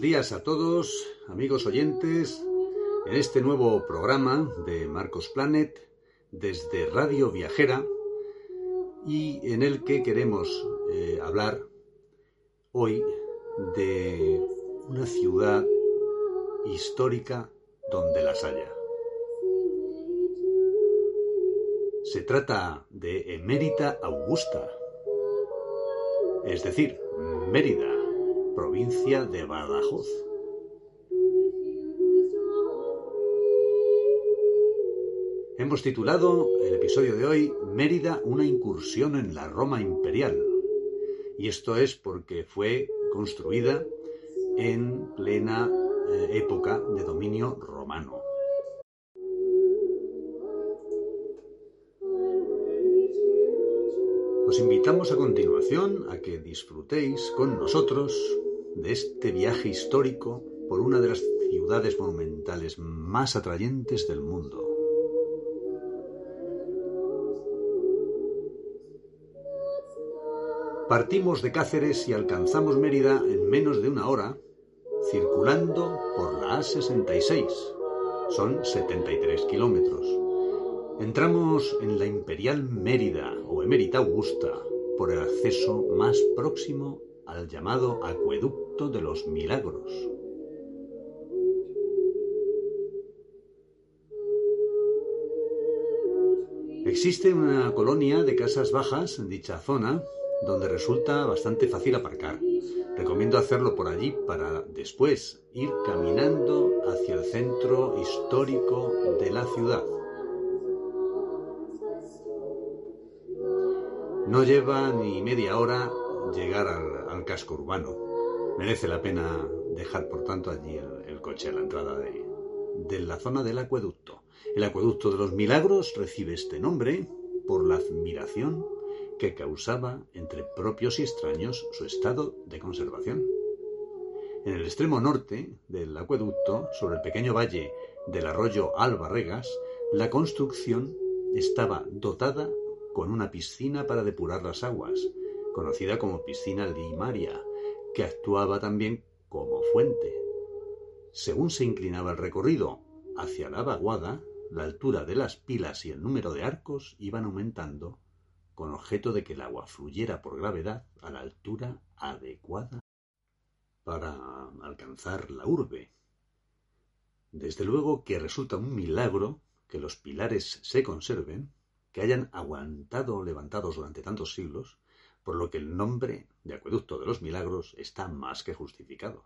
Buenos días a todos, amigos oyentes, en este nuevo programa de Marcos Planet desde Radio Viajera y en el que queremos eh, hablar hoy de una ciudad histórica donde las haya. Se trata de Emérita Augusta, es decir, Mérida, provincia de Badajoz. Hemos titulado el episodio de hoy Mérida, una incursión en la Roma imperial. Y esto es porque fue construida en plena eh, época de dominio romano. Os invitamos a continuación a que disfrutéis con nosotros de este viaje histórico por una de las ciudades monumentales más atrayentes del mundo. Partimos de Cáceres y alcanzamos Mérida en menos de una hora, circulando por la A66. Son 73 kilómetros. Entramos en la Imperial Mérida o Emérita Augusta por el acceso más próximo al llamado Acueducto de los Milagros. Existe una colonia de casas bajas en dicha zona donde resulta bastante fácil aparcar. Recomiendo hacerlo por allí para después ir caminando hacia el centro histórico de la ciudad. No lleva ni media hora llegar al, al casco urbano. Merece la pena dejar, por tanto, allí el, coche a la entrada de, de la zona del acueducto. El acueducto de los milagros recibe este nombre por la admiración que causaba entre propios y extraños su estado de conservación. En el extremo norte del acueducto, sobre el pequeño valle del arroyo Albarregas, la construcción estaba dotada con una piscina para depurar las aguas, conocida como piscina limaria, que actuaba también como fuente. Según se inclinaba el recorrido hacia la vaguada, la altura de las pilas y el número de arcos iban aumentando con objeto de que el agua fluyera por gravedad a la altura adecuada para alcanzar la urbe. Desde luego que resulta un milagro que los pilares se conserven, que hayan aguantado levantados durante tantos siglos, por lo que el nombre de Acueducto de los Milagros está más que justificado.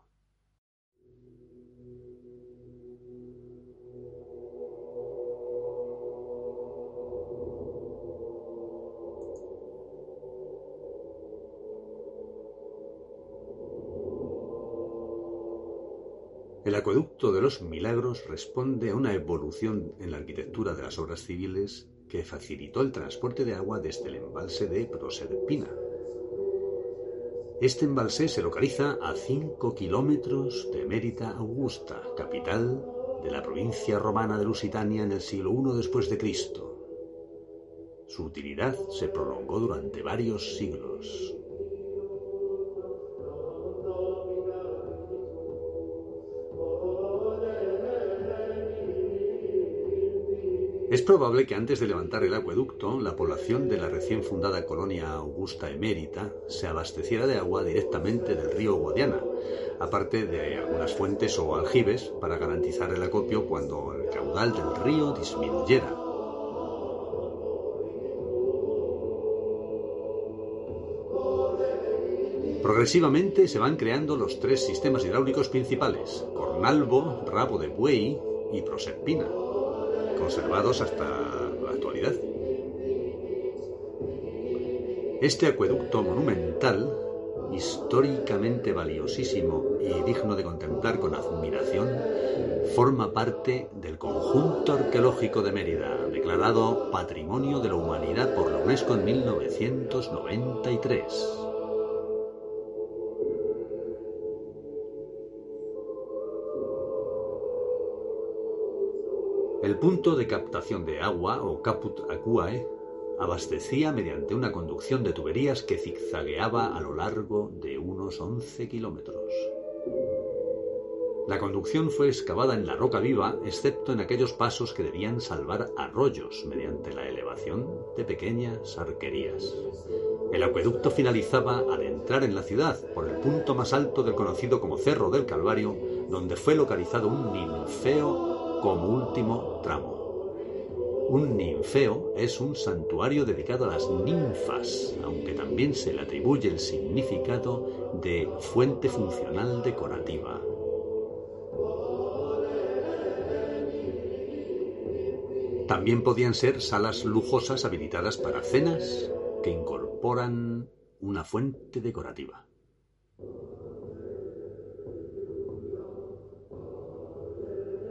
El acueducto de los milagros responde a una evolución en la arquitectura de las obras civiles que facilitó el transporte de agua desde el embalse de Proserpina. Este embalse se localiza a 5 kilómetros de Mérida Augusta, capital de la provincia romana de Lusitania en el siglo I después de Cristo. Su utilidad se prolongó durante varios siglos. Es probable que antes de levantar el acueducto, la población de la recién fundada colonia Augusta Emérita se abasteciera de agua directamente del río Guadiana, aparte de algunas fuentes o aljibes para garantizar el acopio cuando el caudal del río disminuyera. Progresivamente se van creando los tres sistemas hidráulicos principales, Cornalvo, Rabo de Buey y Proserpina conservados hasta la actualidad. Este acueducto monumental históricamente valiosísimo y digno de contemplar con admiración, forma parte del conjunto arqueológico de Mérida, declarado Patrimonio de la Humanidad por la UNESCO en 1993. El punto de captación de agua, o caput aquae, abastecía mediante una conducción de tuberías que zigzagueaba a lo largo de unos 11 kilómetros. La conducción fue excavada en la roca viva, excepto en aquellos pasos que debían salvar arroyos mediante la elevación de pequeñas arquerías. El acueducto finalizaba al entrar en la ciudad por el punto más alto del conocido como Cerro del Calvario, donde fue localizado un ninfeo como último tramo. Un ninfeo es un santuario dedicado a las ninfas, aunque también se le atribuye el significado de fuente funcional decorativa. También podían ser salas lujosas habilitadas para cenas que incorporan una fuente decorativa.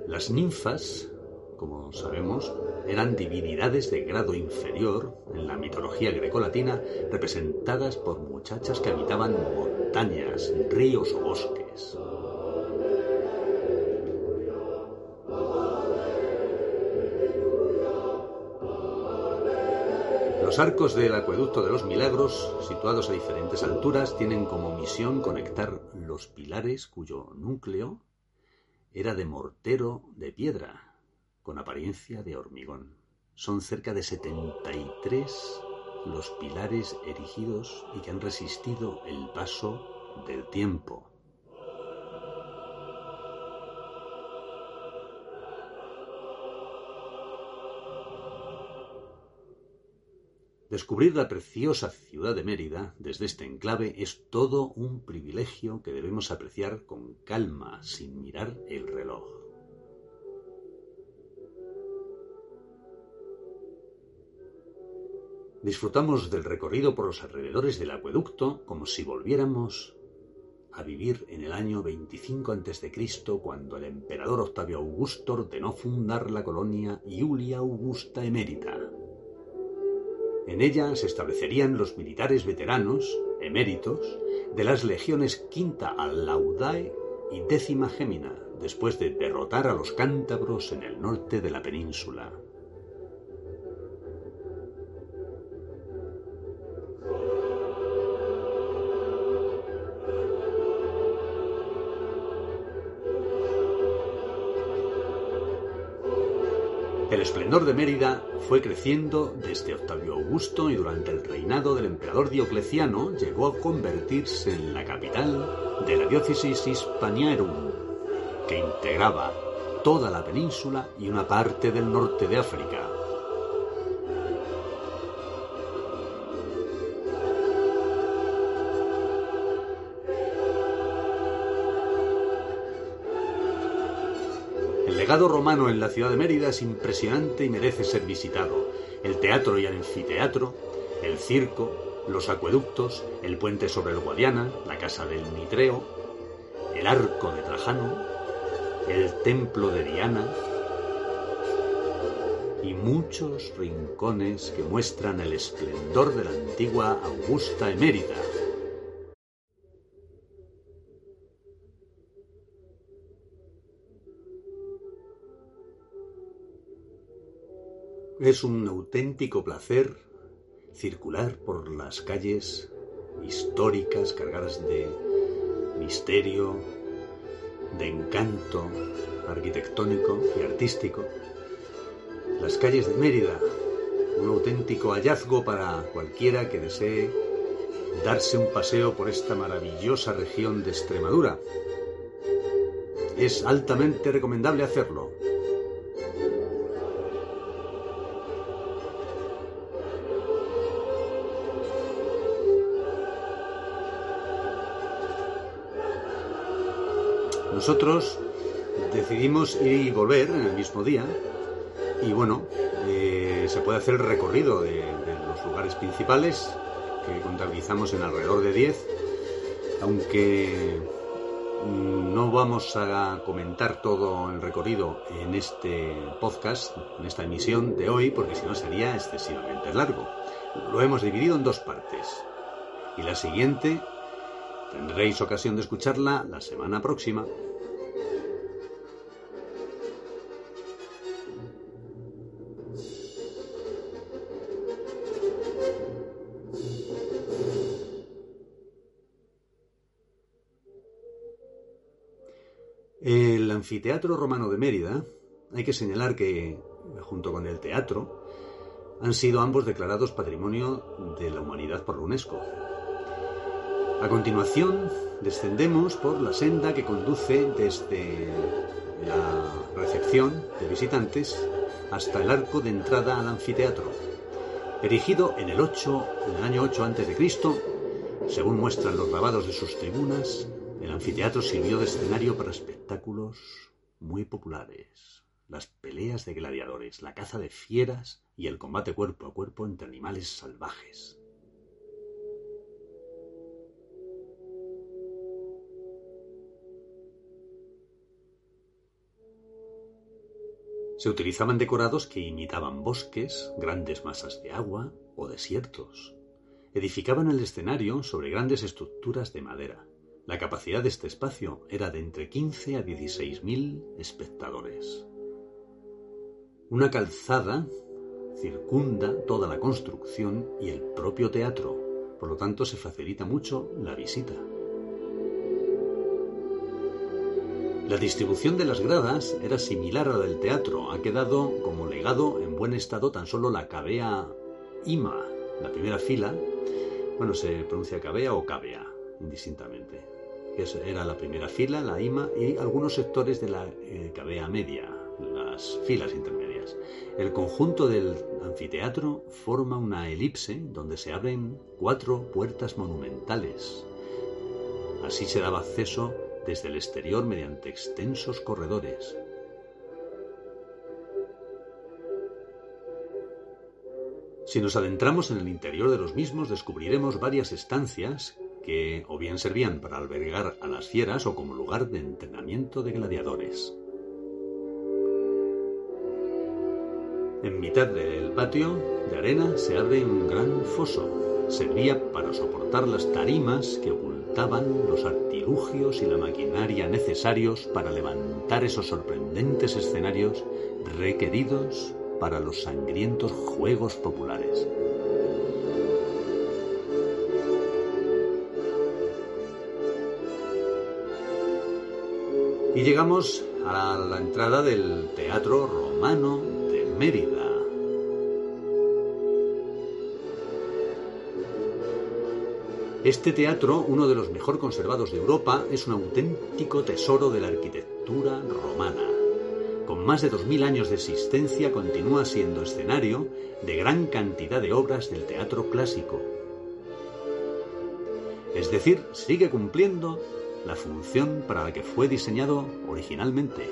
Las ninfas, como sabemos, eran divinidades de grado inferior en la mitología grecolatina, representadas por muchachas que habitaban montañas, ríos o bosques. Los arcos del acueducto de los milagros, situados a diferentes alturas, tienen como misión conectar los pilares cuyo núcleo era de mortero de piedra, con apariencia de hormigón. Son cerca de 73 los pilares erigidos y que han resistido el paso del tiempo. Descubrir la preciosa ciudad de Mérida desde este enclave es todo un privilegio que debemos apreciar con calma, sin mirar el reloj. Disfrutamos del recorrido por los alrededores del acueducto como si volviéramos a vivir en el año 25 a.C., cuando el emperador Octavio Augusto ordenó fundar la colonia Iulia Augusta Emérita. En ella se establecerían los militares veteranos, eméritos, de las legiones quinta Alaudae y décima Gémina, después de derrotar a los cántabros en el norte de la península. El esplendor de Mérida fue creciendo desde Octavio Augusto y durante el reinado del emperador Diocleciano llegó a convertirse en la capital de la diócesis Hispaniarum, que integraba toda la península y una parte del norte de África. Legado romano en la ciudad de Mérida es impresionante y merece ser visitado. El teatro y el anfiteatro, el circo, los acueductos, el puente sobre el Guadiana, la casa del Mitreo, el arco de Trajano, el templo de Diana y muchos rincones que muestran el esplendor de la antigua Augusta Emérita. Es un auténtico placer circular por las calles históricas cargadas de misterio, de encanto arquitectónico y artístico. Las calles de Mérida, un auténtico hallazgo para cualquiera que desee darse un paseo por esta maravillosa región de Extremadura. Es altamente recomendable hacerlo. Nosotros decidimos ir y volver en el mismo día y bueno, eh, se puede hacer el recorrido de, de los lugares principales que contabilizamos en alrededor de 10 Aunque no vamos a comentar todo el recorrido en este podcast, en esta emisión de hoy, porque si no sería excesivamente largo. Lo hemos dividido en dos partes. Y la siguiente tendréis ocasión de escucharla la semana próxima. El anfiteatro romano de Mérida, hay que señalar que, junto con el teatro, han sido ambos declarados Patrimonio de la Humanidad por la UNESCO. A continuación, descendemos por la senda que conduce desde la recepción de visitantes hasta el arco de entrada al anfiteatro. Erigido en el 8, en el año 8 a.C., según muestran los grabados de sus tribunas, el anfiteatro sirvió de escenario para espectáculos muy populares. Las peleas de gladiadores, la caza de fieras y el combate cuerpo a cuerpo entre animales salvajes. Se utilizaban decorados que imitaban bosques, grandes masas de agua o desiertos. Edificaban el escenario sobre grandes estructuras de madera. La capacidad de este espacio era de entre 15 a 16 mil espectadores. Una calzada circunda toda la construcción y el propio teatro, por lo tanto se facilita mucho la visita. La distribución de las gradas era similar a la del teatro. Ha quedado como legado en buen estado tan solo la cavea ima, la primera fila. Bueno, se pronuncia cavea o cavea, indistintamente era la primera fila, la IMA, y algunos sectores de la eh, cavea media, las filas intermedias. El conjunto del anfiteatro forma una elipse donde se abren cuatro puertas monumentales. Así se daba acceso desde el exterior mediante extensos corredores. Si nos adentramos en el interior de los mismos, descubriremos varias estancias que o bien servían para albergar a las fieras o como lugar de entrenamiento de gladiadores. En mitad del patio de arena se abre un gran foso. Servía para soportar las tarimas que ocultaban los artilugios y la maquinaria necesarios para levantar esos sorprendentes escenarios requeridos para los sangrientos juegos populares. Y llegamos a la entrada del Teatro Romano de Mérida. Este teatro, uno de los mejor conservados de Europa, es un auténtico tesoro de la arquitectura romana. Con más de 2.000 años de existencia, continúa siendo escenario de gran cantidad de obras del teatro clásico. Es decir, sigue cumpliendo la función para la que fue diseñado originalmente.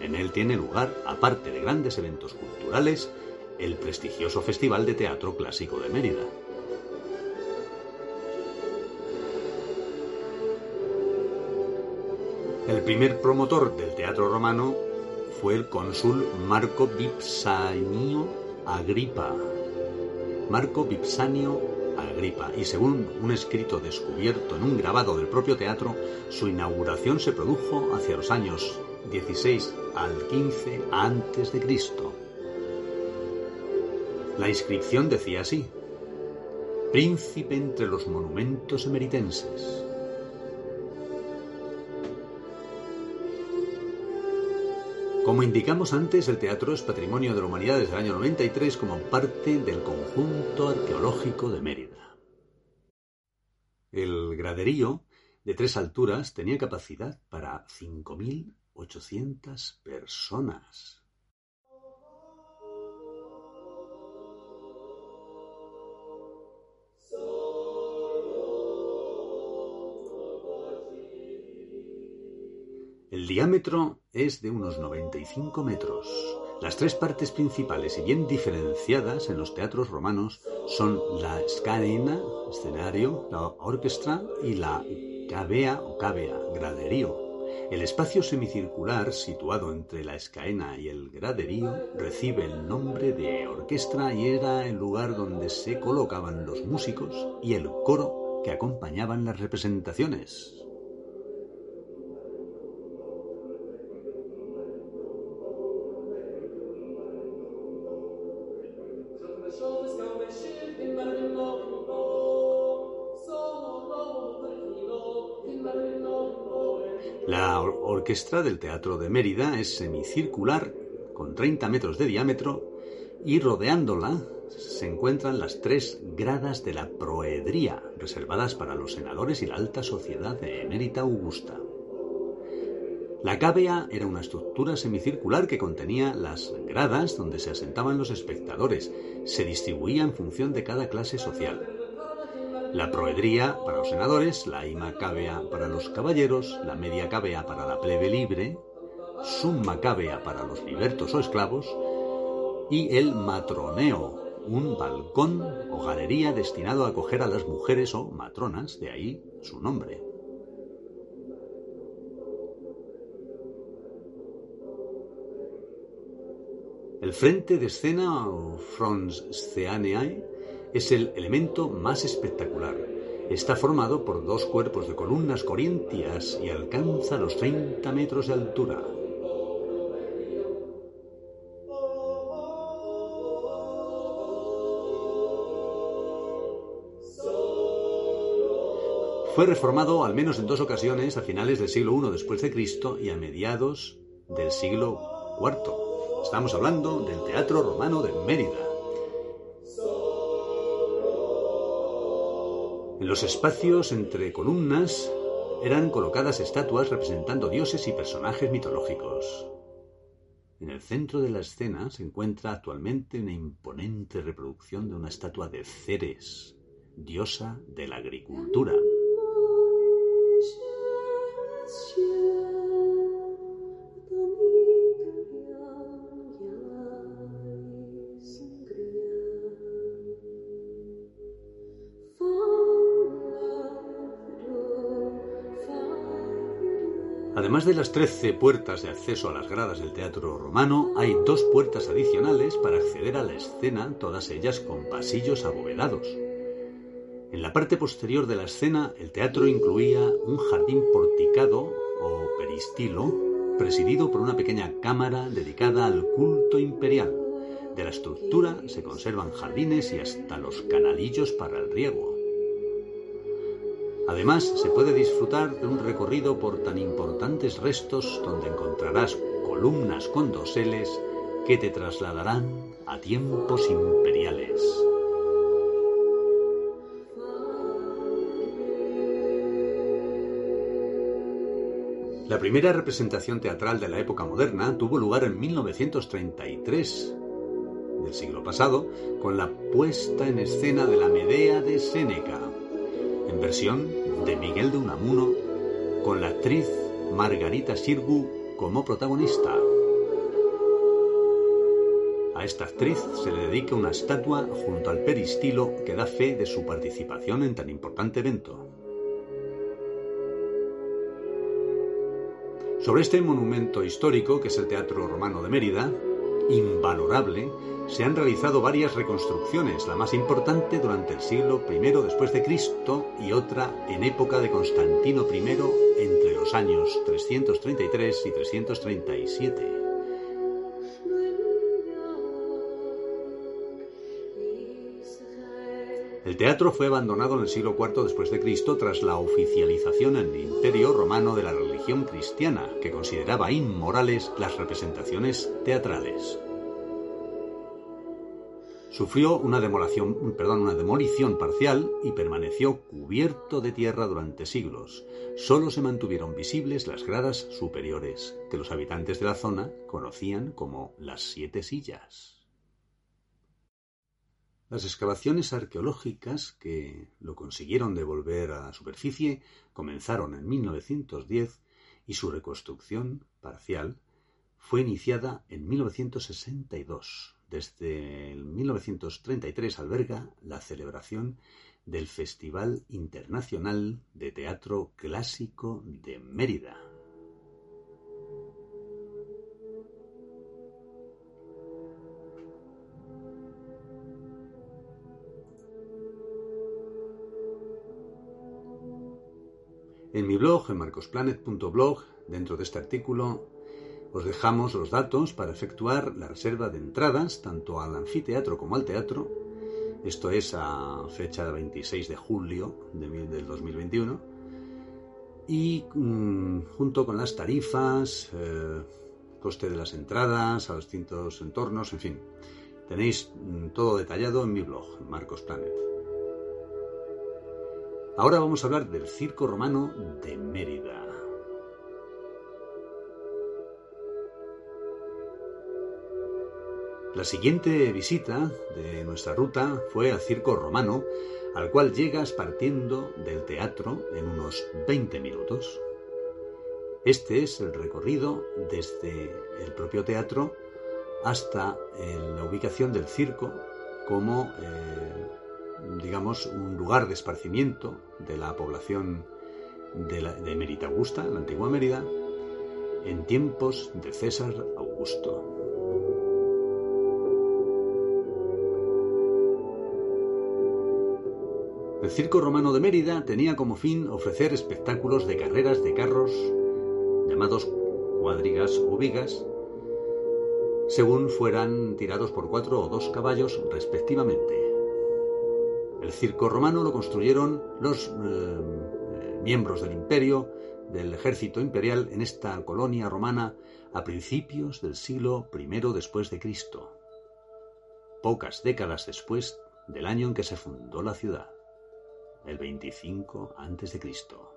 En él tiene lugar, aparte de grandes eventos culturales, el prestigioso Festival de Teatro Clásico de Mérida. El primer promotor del teatro romano fue el cónsul Marco Vipsanio Agripa. Marco Vipsanio Agripa, y según un escrito descubierto en un grabado del propio teatro, su inauguración se produjo hacia los años 16 al 15 antes de Cristo. La inscripción decía así: Príncipe entre los monumentos emeritenses. Como indicamos antes, el teatro es patrimonio de la humanidad desde el año 93 como parte del conjunto arqueológico de Mérida. El graderío, de tres alturas, tenía capacidad para 5.800 personas. El diámetro es de unos 95 metros. Las tres partes principales y bien diferenciadas en los teatros romanos son la scanina, escenario, la orquesta y la cavea o cavea, graderío. El espacio semicircular situado entre la escaena y el graderío recibe el nombre de orquestra y era el lugar donde se colocaban los músicos y el coro que acompañaban las representaciones. Orquesta del Teatro de Mérida es semicircular, con 30 metros de diámetro, y rodeándola se encuentran las tres gradas de la proedría, reservadas para los senadores y la alta sociedad de emérita augusta. La cávea era una estructura semicircular que contenía las gradas donde se asentaban los espectadores. Se distribuía en función de cada clase social la proedría para los senadores, la ima cavea para los caballeros, la media cavea para la plebe libre, summa cavea para los libertos o esclavos, y el matroneo, un balcón o galería destinado a acoger a las mujeres o matronas, de ahí su nombre. El frente de escena o frons scenae es el elemento más espectacular. Está formado por dos cuerpos de columnas corintias y alcanza los 30 metros de altura. Fue reformado al menos en dos ocasiones a finales del siglo I después de Cristo y a mediados del siglo IV. Estamos hablando del Teatro Romano de Mérida. En los espacios entre columnas eran colocadas estatuas representando dioses y personajes mitológicos. En el centro de la escena se encuentra actualmente una imponente reproducción de una estatua de Ceres, diosa de la agricultura. Además de las trece puertas de acceso a las gradas del teatro romano, hay dos puertas adicionales para acceder a la escena, todas ellas con pasillos abovedados. En la parte posterior de la escena, el teatro incluía un jardín porticado o peristilo, presidido por una pequeña cámara dedicada al culto imperial. De la estructura se conservan jardines y hasta los canalillos para el riego. Además, se puede disfrutar de un recorrido por tan importantes restos donde encontrarás columnas con doseles que te trasladarán a tiempos imperiales. La primera representación teatral de la época moderna tuvo lugar en 1933 del siglo pasado con la puesta en escena de la Medea de Séneca, versión de Miguel de Unamuno, con la actriz Margarita Sirgu como protagonista. A esta actriz se le dedica una estatua junto al peristilo que da fe de su participación en tan importante evento. Sobre este monumento histórico, que es el Teatro Romano de Mérida, invalorable, se han realizado varias reconstrucciones, la más importante durante el siglo I después de Cristo y otra en época de Constantino I entre los años 333 y 337. El teatro fue abandonado en el siglo IV después de Cristo tras la oficialización en el Imperio romano de la religión cristiana, que consideraba inmorales las representaciones teatrales. Sufrió una, demolición, perdón, una demolición parcial y permaneció cubierto de tierra durante siglos. Solo se mantuvieron visibles las gradas superiores, que los habitantes de la zona conocían como las siete sillas. Las excavaciones arqueológicas que lo consiguieron devolver a la superficie comenzaron en 1910 y su reconstrucción parcial fue iniciada en 1962. Desde el 1933 alberga la celebración del Festival Internacional de Teatro Clásico de Mérida. En mi blog, en marcosplanet.blog, dentro de este artículo, os dejamos los datos para efectuar la reserva de entradas tanto al anfiteatro como al teatro. Esto es a fecha de 26 de julio de, del 2021. Y mm, junto con las tarifas, eh, coste de las entradas a distintos entornos, en fin. Tenéis mm, todo detallado en mi blog, Marcos Planet. Ahora vamos a hablar del circo romano de Mérida. La siguiente visita de nuestra ruta fue al circo romano, al cual llegas partiendo del teatro en unos 20 minutos. Este es el recorrido desde el propio teatro hasta eh, la ubicación del circo como eh, digamos, un lugar de esparcimiento de la población de, la, de Mérida Augusta, la antigua Mérida, en tiempos de César Augusto. El circo romano de Mérida tenía como fin ofrecer espectáculos de carreras de carros, llamados cuadrigas o vigas, según fueran tirados por cuatro o dos caballos respectivamente. El circo romano lo construyeron los eh, miembros del imperio, del ejército imperial en esta colonia romana a principios del siglo I después de Cristo, pocas décadas después del año en que se fundó la ciudad, el 25 antes de Cristo.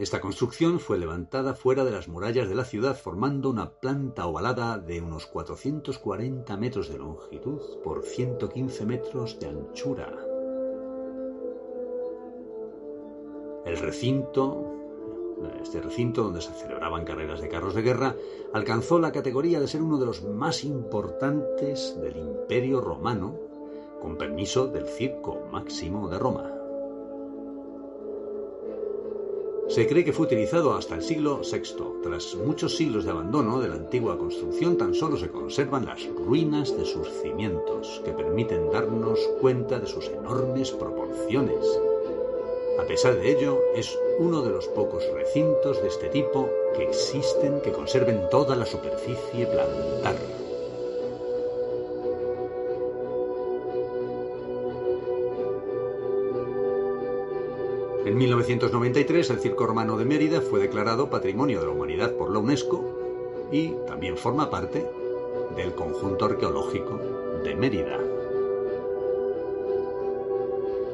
Esta construcción fue levantada fuera de las murallas de la ciudad formando una planta ovalada de unos 440 metros de longitud por 115 metros de anchura. El recinto, este recinto donde se celebraban carreras de carros de guerra, alcanzó la categoría de ser uno de los más importantes del Imperio Romano, con permiso del Circo Máximo de Roma. Se cree que fue utilizado hasta el siglo VI. Tras muchos siglos de abandono de la antigua construcción, tan solo se conservan las ruinas de sus cimientos, que permiten darnos cuenta de sus enormes proporciones. A pesar de ello, es uno de los pocos recintos de este tipo que existen que conserven toda la superficie plantar. En 1993 el Circo Romano de Mérida fue declarado Patrimonio de la Humanidad por la UNESCO y también forma parte del conjunto arqueológico de Mérida.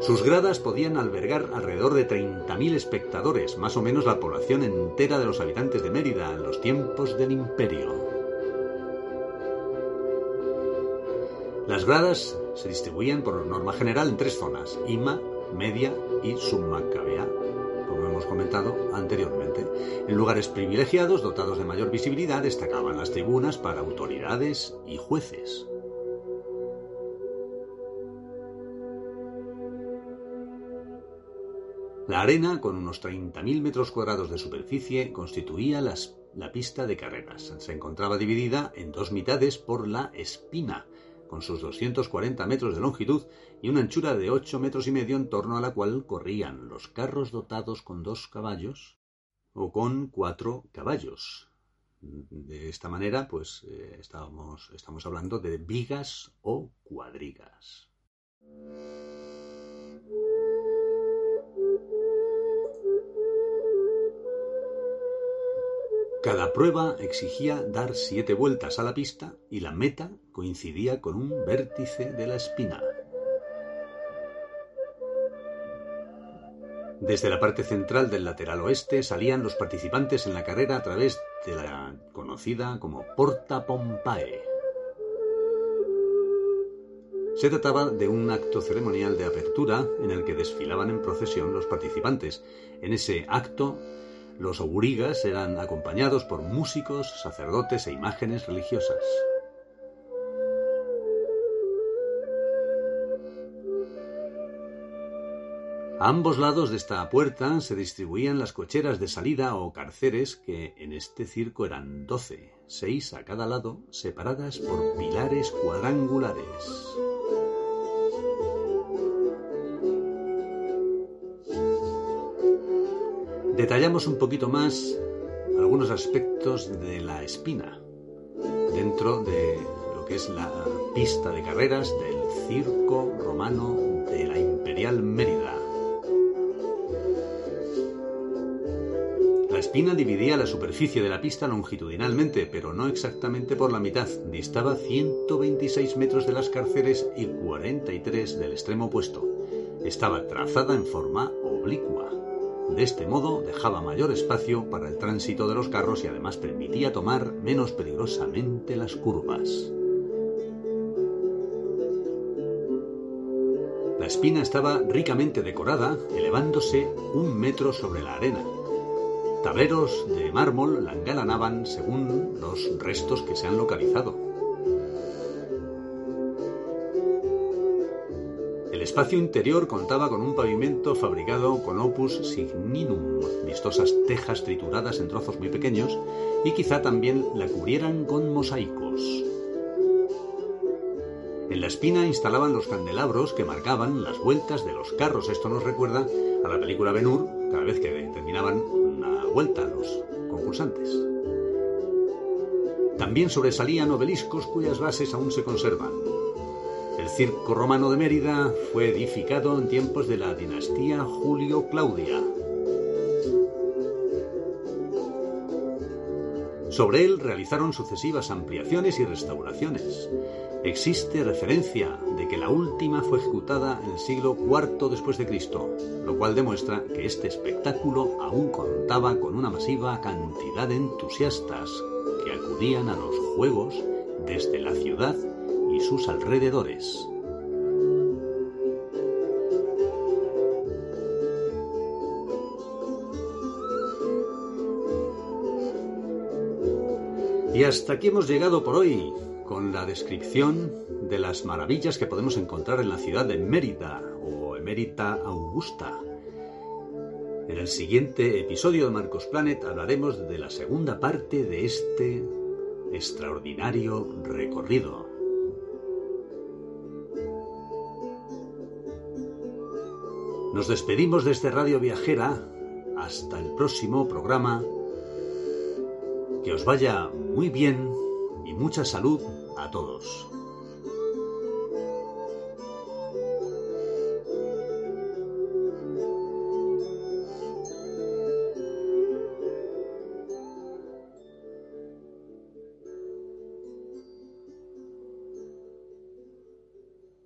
Sus gradas podían albergar alrededor de 30.000 espectadores, más o menos la población entera de los habitantes de Mérida en los tiempos del imperio. Las gradas se distribuían por norma general en tres zonas, Ima, media y submacabea, como hemos comentado anteriormente. En lugares privilegiados, dotados de mayor visibilidad, destacaban las tribunas para autoridades y jueces. La arena, con unos 30.000 metros cuadrados de superficie, constituía la pista de carreras. Se encontraba dividida en dos mitades por la espina, con sus 240 metros de longitud y una anchura de 8 metros y medio en torno a la cual corrían los carros dotados con dos caballos o con cuatro caballos. De esta manera, pues eh, estamos hablando de vigas o cuadrigas. Cada prueba exigía dar siete vueltas a la pista y la meta coincidía con un vértice de la espina. Desde la parte central del lateral oeste salían los participantes en la carrera a través de la conocida como Porta Pompae. Se trataba de un acto ceremonial de apertura en el que desfilaban en procesión los participantes. En ese acto los aurigas eran acompañados por músicos, sacerdotes e imágenes religiosas. A ambos lados de esta puerta se distribuían las cocheras de salida o carceres, que en este circo eran doce, seis a cada lado, separadas por pilares cuadrangulares. Detallamos un poquito más algunos aspectos de la espina dentro de lo que es la pista de carreras del circo romano de la Imperial Mérida. La espina dividía la superficie de la pista longitudinalmente, pero no exactamente por la mitad. Distaba 126 metros de las carceres y 43 del extremo opuesto. Estaba trazada en forma oblicua. De este modo dejaba mayor espacio para el tránsito de los carros y además permitía tomar menos peligrosamente las curvas. La espina estaba ricamente decorada, elevándose un metro sobre la arena. Tableros de mármol la engalanaban según los restos que se han localizado. Espacio interior contaba con un pavimento fabricado con opus signinum, vistosas tejas trituradas en trozos muy pequeños, y quizá también la cubrieran con mosaicos. En la espina instalaban los candelabros que marcaban las vueltas de los carros. Esto nos recuerda a la película Ben Hur, cada vez que terminaban una vuelta los concursantes. También sobresalían obeliscos cuyas bases aún se conservan. El circo romano de Mérida fue edificado en tiempos de la dinastía Julio-Claudia. Sobre él realizaron sucesivas ampliaciones y restauraciones. Existe referencia de que la última fue ejecutada en el siglo IV después de lo cual demuestra que este espectáculo aún contaba con una masiva cantidad de entusiastas que acudían a los juegos desde la ciudad y sus alrededores. Y hasta aquí hemos llegado por hoy con la descripción de las maravillas que podemos encontrar en la ciudad de Mérida o Emérita Augusta. En el siguiente episodio de Marcos Planet hablaremos de la segunda parte de este extraordinario recorrido. Nos despedimos de este Radio Viajera hasta el próximo programa. Que os vaya muy bien y mucha salud a todos.